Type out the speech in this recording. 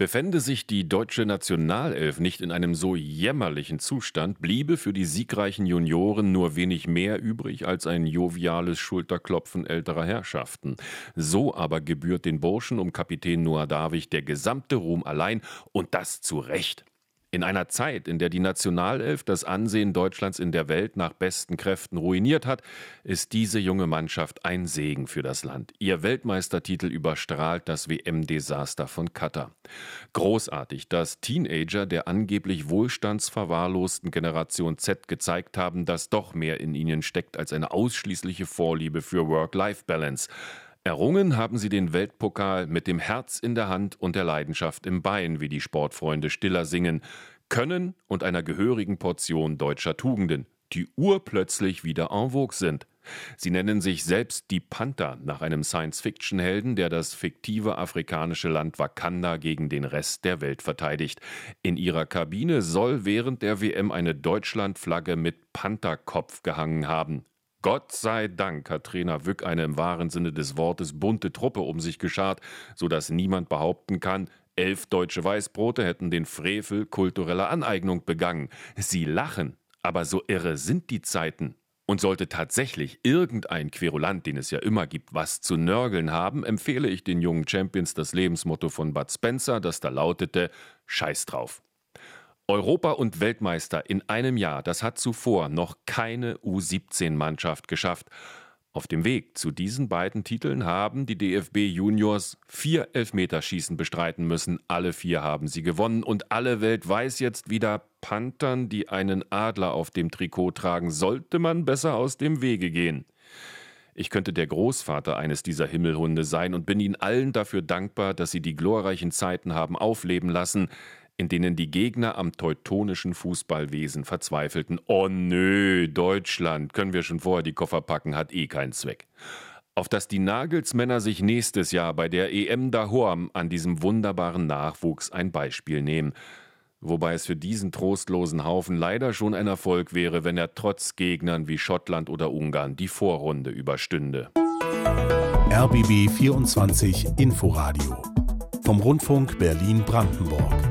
Befände sich die deutsche Nationalelf nicht in einem so jämmerlichen Zustand, bliebe für die siegreichen Junioren nur wenig mehr übrig als ein joviales Schulterklopfen älterer Herrschaften. So aber gebührt den Burschen um Kapitän Noah Davich der gesamte Ruhm allein und das zu Recht. In einer Zeit, in der die Nationalelf das Ansehen Deutschlands in der Welt nach besten Kräften ruiniert hat, ist diese junge Mannschaft ein Segen für das Land. Ihr Weltmeistertitel überstrahlt das WM-Desaster von Katar. Großartig, dass Teenager der angeblich wohlstandsverwahrlosten Generation Z gezeigt haben, dass doch mehr in ihnen steckt als eine ausschließliche Vorliebe für Work-Life-Balance. Errungen haben sie den Weltpokal mit dem Herz in der Hand und der Leidenschaft im Bein, wie die Sportfreunde Stiller singen, Können und einer gehörigen Portion deutscher Tugenden, die urplötzlich wieder en vogue sind. Sie nennen sich selbst die Panther nach einem Science-Fiction-Helden, der das fiktive afrikanische Land Wakanda gegen den Rest der Welt verteidigt. In ihrer Kabine soll während der WM eine Deutschlandflagge mit Pantherkopf gehangen haben. Gott sei Dank hat Trainer Wück eine im wahren Sinne des Wortes bunte Truppe um sich geschart, so dass niemand behaupten kann, elf deutsche Weißbrote hätten den Frevel kultureller Aneignung begangen. Sie lachen, aber so irre sind die Zeiten. Und sollte tatsächlich irgendein Querulant, den es ja immer gibt, was zu nörgeln haben, empfehle ich den jungen Champions das Lebensmotto von Bud Spencer, das da lautete Scheiß drauf. Europa und Weltmeister in einem Jahr, das hat zuvor noch keine U17-Mannschaft geschafft. Auf dem Weg zu diesen beiden Titeln haben die DFB Juniors vier Elfmeterschießen bestreiten müssen. Alle vier haben sie gewonnen und alle Welt weiß jetzt wieder, Panthern, die einen Adler auf dem Trikot tragen, sollte man besser aus dem Wege gehen. Ich könnte der Großvater eines dieser Himmelhunde sein und bin ihnen allen dafür dankbar, dass sie die glorreichen Zeiten haben aufleben lassen, in denen die Gegner am teutonischen Fußballwesen verzweifelten. Oh nö, Deutschland, können wir schon vorher die Koffer packen, hat eh keinen Zweck. Auf dass die Nagelsmänner sich nächstes Jahr bei der EM Dahorm an diesem wunderbaren Nachwuchs ein Beispiel nehmen. Wobei es für diesen trostlosen Haufen leider schon ein Erfolg wäre, wenn er trotz Gegnern wie Schottland oder Ungarn die Vorrunde überstünde. RBB 24 Inforadio vom Rundfunk Berlin-Brandenburg.